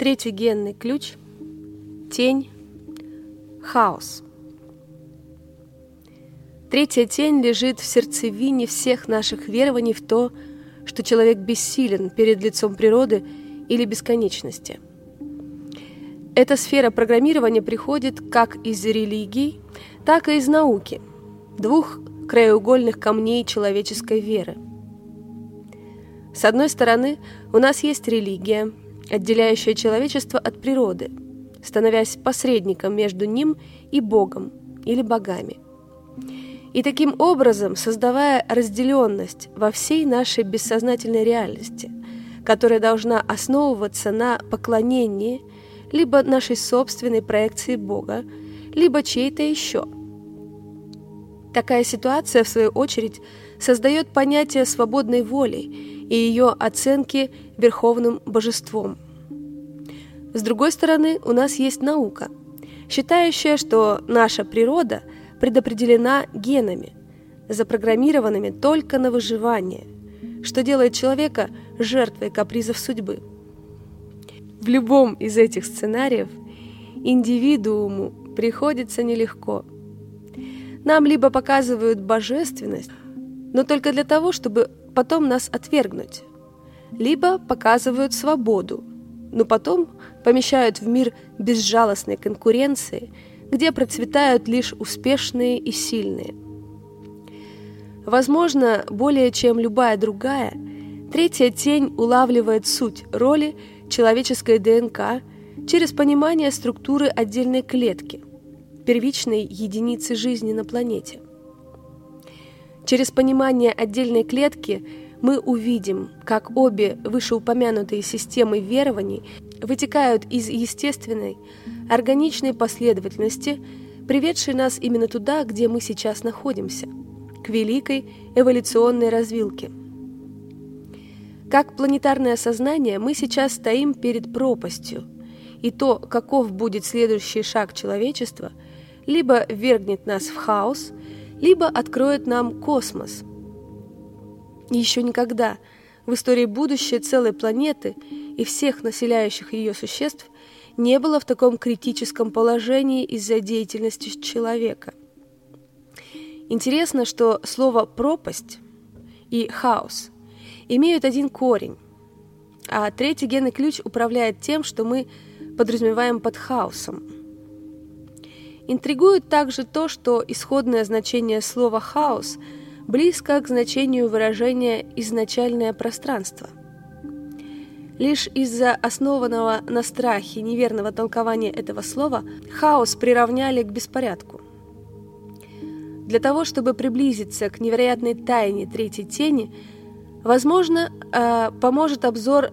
Третий генный ключ – тень, хаос. Третья тень лежит в сердцевине всех наших верований в то, что человек бессилен перед лицом природы или бесконечности. Эта сфера программирования приходит как из религий, так и из науки, двух краеугольных камней человеческой веры. С одной стороны, у нас есть религия, отделяющая человечество от природы, становясь посредником между ним и Богом или богами. И таким образом создавая разделенность во всей нашей бессознательной реальности, которая должна основываться на поклонении либо нашей собственной проекции Бога, либо чьей-то еще. Такая ситуация, в свою очередь, создает понятие свободной воли и ее оценки верховным божеством. С другой стороны, у нас есть наука, считающая, что наша природа предопределена генами, запрограммированными только на выживание, что делает человека жертвой капризов судьбы. В любом из этих сценариев индивидууму приходится нелегко. Нам либо показывают божественность, но только для того, чтобы потом нас отвергнуть, либо показывают свободу, но потом помещают в мир безжалостной конкуренции, где процветают лишь успешные и сильные. Возможно, более чем любая другая, третья тень улавливает суть роли человеческой ДНК через понимание структуры отдельной клетки, первичной единицы жизни на планете. Через понимание отдельной клетки мы увидим, как обе вышеупомянутые системы верований вытекают из естественной, органичной последовательности, приведшей нас именно туда, где мы сейчас находимся, к великой эволюционной развилке – как планетарное сознание мы сейчас стоим перед пропастью, и то, каков будет следующий шаг человечества, либо ввергнет нас в хаос, либо откроет нам космос. Еще никогда в истории будущей целой планеты и всех населяющих ее существ не было в таком критическом положении из-за деятельности человека. Интересно, что слово «пропасть» и «хаос» имеют один корень, а третий генный ключ управляет тем, что мы подразумеваем под хаосом. Интригует также то, что исходное значение слова «хаос» близко к значению выражения «изначальное пространство». Лишь из-за основанного на страхе неверного толкования этого слова хаос приравняли к беспорядку. Для того, чтобы приблизиться к невероятной тайне третьей тени – Возможно, э, поможет обзор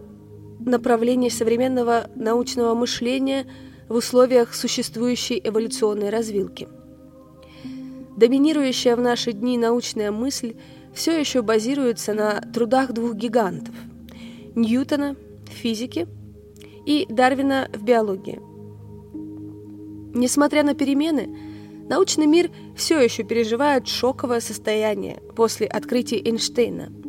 направлений современного научного мышления в условиях существующей эволюционной развилки. Доминирующая в наши дни научная мысль все еще базируется на трудах двух гигантов – Ньютона в физике и Дарвина в биологии. Несмотря на перемены, научный мир все еще переживает шоковое состояние после открытия Эйнштейна –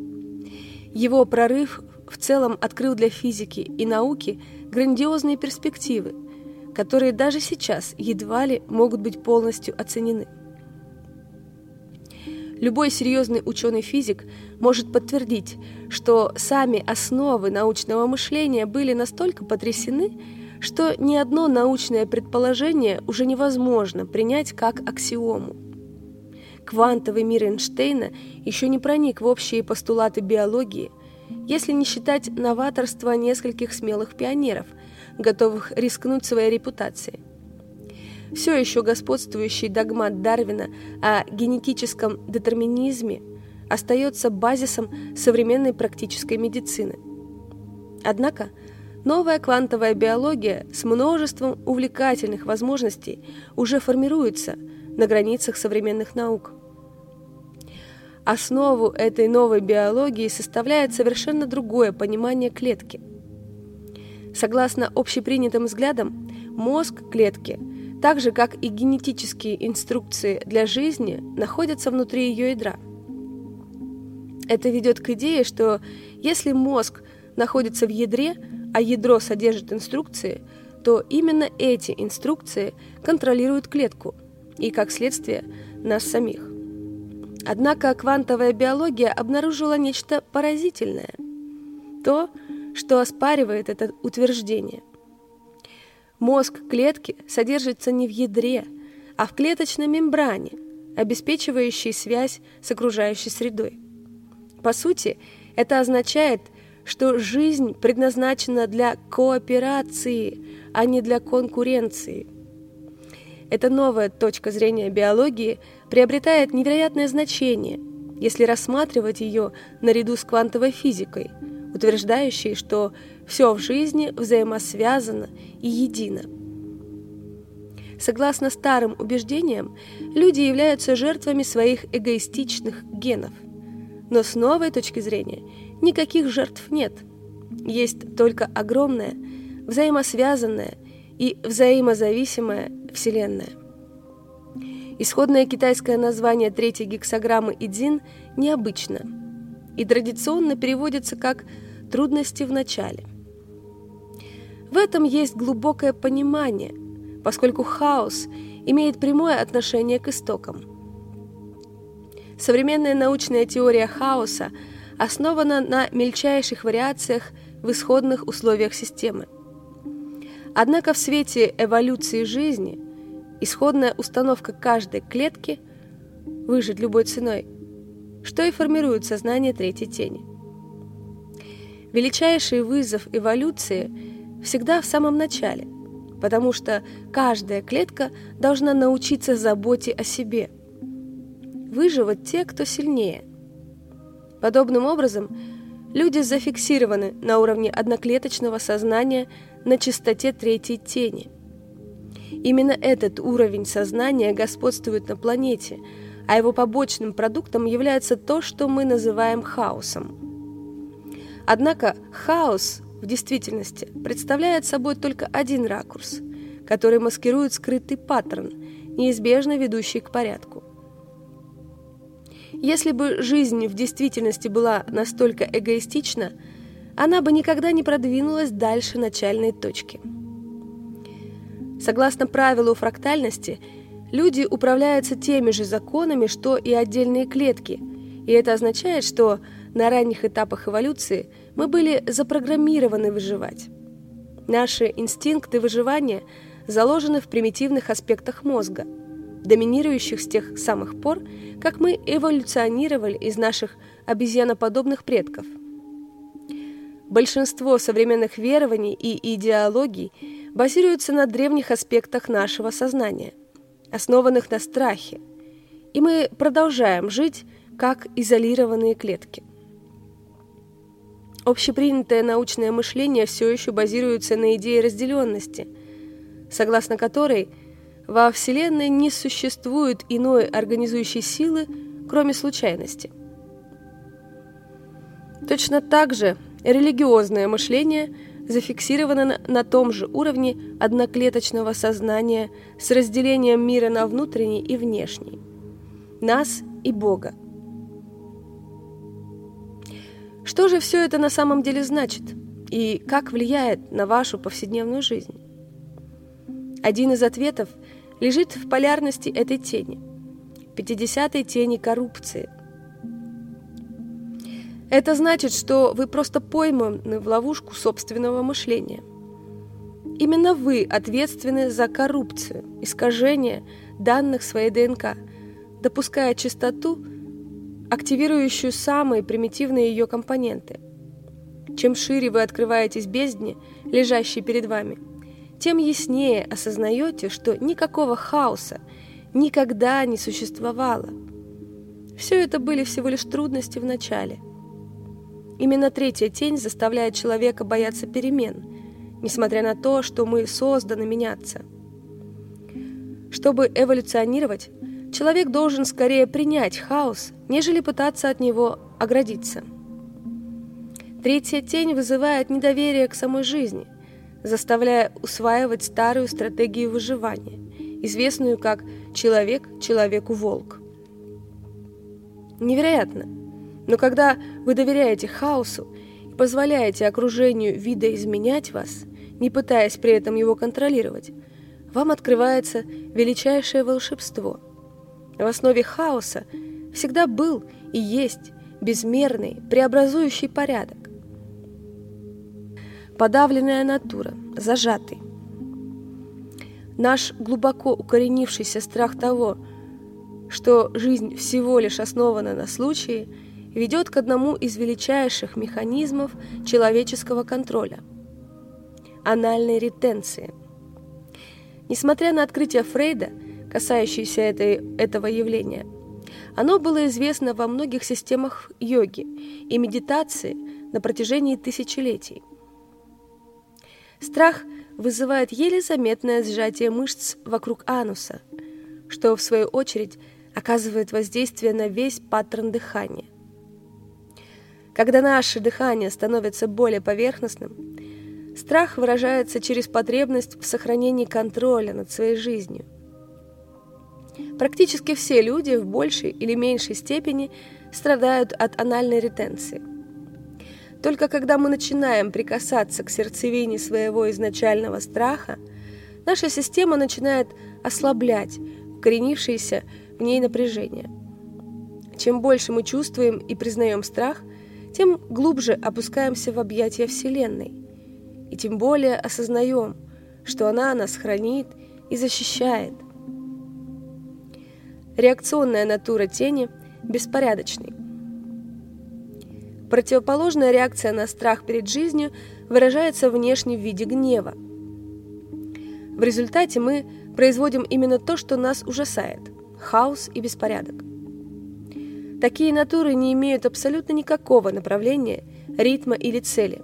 его прорыв в целом открыл для физики и науки грандиозные перспективы, которые даже сейчас едва ли могут быть полностью оценены. Любой серьезный ученый-физик может подтвердить, что сами основы научного мышления были настолько потрясены, что ни одно научное предположение уже невозможно принять как аксиому. Квантовый мир Эйнштейна еще не проник в общие постулаты биологии, если не считать новаторства нескольких смелых пионеров, готовых рискнуть своей репутацией. Все еще господствующий догмат Дарвина о генетическом детерминизме остается базисом современной практической медицины. Однако новая квантовая биология с множеством увлекательных возможностей уже формируется на границах современных наук. Основу этой новой биологии составляет совершенно другое понимание клетки. Согласно общепринятым взглядам, мозг клетки, так же как и генетические инструкции для жизни, находятся внутри ее ядра. Это ведет к идее, что если мозг находится в ядре, а ядро содержит инструкции, то именно эти инструкции контролируют клетку и, как следствие, нас самих. Однако квантовая биология обнаружила нечто поразительное. То, что оспаривает это утверждение. Мозг клетки содержится не в ядре, а в клеточной мембране, обеспечивающей связь с окружающей средой. По сути, это означает, что жизнь предназначена для кооперации, а не для конкуренции. Эта новая точка зрения биологии приобретает невероятное значение, если рассматривать ее наряду с квантовой физикой, утверждающей, что все в жизни взаимосвязано и едино. Согласно старым убеждениям, люди являются жертвами своих эгоистичных генов. Но с новой точки зрения никаких жертв нет. Есть только огромная, взаимосвязанная и взаимозависимая Вселенная. Исходное китайское название третьей гексограммы «Идзин» необычно и традиционно переводится как «трудности в начале». В этом есть глубокое понимание, поскольку хаос имеет прямое отношение к истокам. Современная научная теория хаоса основана на мельчайших вариациях в исходных условиях системы. Однако в свете эволюции жизни исходная установка каждой клетки – выжить любой ценой, что и формирует сознание третьей тени. Величайший вызов эволюции – всегда в самом начале, потому что каждая клетка должна научиться заботе о себе. Выживут те, кто сильнее. Подобным образом, люди зафиксированы на уровне одноклеточного сознания на частоте третьей тени. Именно этот уровень сознания господствует на планете, а его побочным продуктом является то, что мы называем хаосом. Однако хаос в действительности представляет собой только один ракурс, который маскирует скрытый паттерн, неизбежно ведущий к порядку. Если бы жизнь в действительности была настолько эгоистична, она бы никогда не продвинулась дальше начальной точки. Согласно правилу фрактальности, люди управляются теми же законами, что и отдельные клетки, и это означает, что на ранних этапах эволюции – мы были запрограммированы выживать. Наши инстинкты выживания заложены в примитивных аспектах мозга, доминирующих с тех самых пор, как мы эволюционировали из наших обезьяноподобных предков. Большинство современных верований и идеологий базируются на древних аспектах нашего сознания, основанных на страхе, и мы продолжаем жить как изолированные клетки. Общепринятое научное мышление все еще базируется на идее разделенности, согласно которой во Вселенной не существует иной организующей силы, кроме случайности. Точно так же религиозное мышление зафиксировано на, том же уровне одноклеточного сознания с разделением мира на внутренний и внешний, нас и Бога. Что же все это на самом деле значит и как влияет на вашу повседневную жизнь? Один из ответов лежит в полярности этой тени, 50-й тени коррупции. Это значит, что вы просто пойманы в ловушку собственного мышления. Именно вы ответственны за коррупцию, искажение данных своей ДНК, допуская чистоту активирующую самые примитивные ее компоненты. Чем шире вы открываетесь бездне, лежащей перед вами, тем яснее осознаете, что никакого хаоса никогда не существовало. Все это были всего лишь трудности в начале. Именно третья тень заставляет человека бояться перемен, несмотря на то, что мы созданы меняться. Чтобы эволюционировать, человек должен скорее принять хаос, нежели пытаться от него оградиться. Третья тень вызывает недоверие к самой жизни, заставляя усваивать старую стратегию выживания, известную как «человек человеку волк». Невероятно, но когда вы доверяете хаосу и позволяете окружению видоизменять вас, не пытаясь при этом его контролировать, вам открывается величайшее волшебство. В основе хаоса всегда был и есть безмерный, преобразующий порядок. Подавленная натура, зажатый. Наш глубоко укоренившийся страх того, что жизнь всего лишь основана на случае, ведет к одному из величайших механизмов человеческого контроля – анальной ретенции. Несмотря на открытие Фрейда, касающееся этой, этого явления, оно было известно во многих системах йоги и медитации на протяжении тысячелетий. Страх вызывает еле заметное сжатие мышц вокруг ануса, что, в свою очередь, оказывает воздействие на весь паттерн дыхания. Когда наше дыхание становится более поверхностным, страх выражается через потребность в сохранении контроля над своей жизнью. Практически все люди в большей или меньшей степени страдают от анальной ретенции. Только когда мы начинаем прикасаться к сердцевине своего изначального страха, наша система начинает ослаблять укоренившееся в ней напряжение. Чем больше мы чувствуем и признаем страх, тем глубже опускаемся в объятия Вселенной, и тем более осознаем, что она нас хранит и защищает. Реакционная натура тени беспорядочный. Противоположная реакция на страх перед жизнью выражается внешне в виде гнева. В результате мы производим именно то, что нас ужасает – хаос и беспорядок. Такие натуры не имеют абсолютно никакого направления, ритма или цели.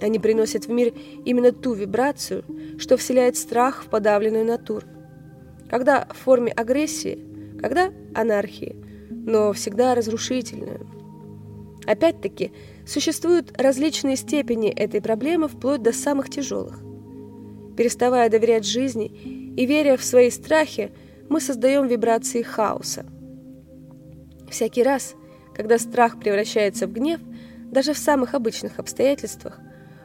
Они приносят в мир именно ту вибрацию, что вселяет страх в подавленную натуру. Когда в форме агрессии, когда анархии, но всегда разрушительную. Опять-таки, существуют различные степени этой проблемы вплоть до самых тяжелых. Переставая доверять жизни и веря в свои страхи, мы создаем вибрации хаоса. Всякий раз, когда страх превращается в гнев, даже в самых обычных обстоятельствах,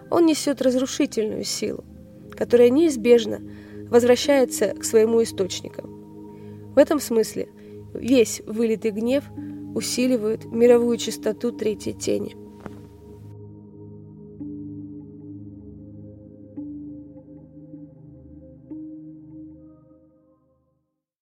он несет разрушительную силу, которая неизбежно возвращается к своему источнику. В этом смысле весь вылитый гнев усиливает мировую чистоту третьей тени.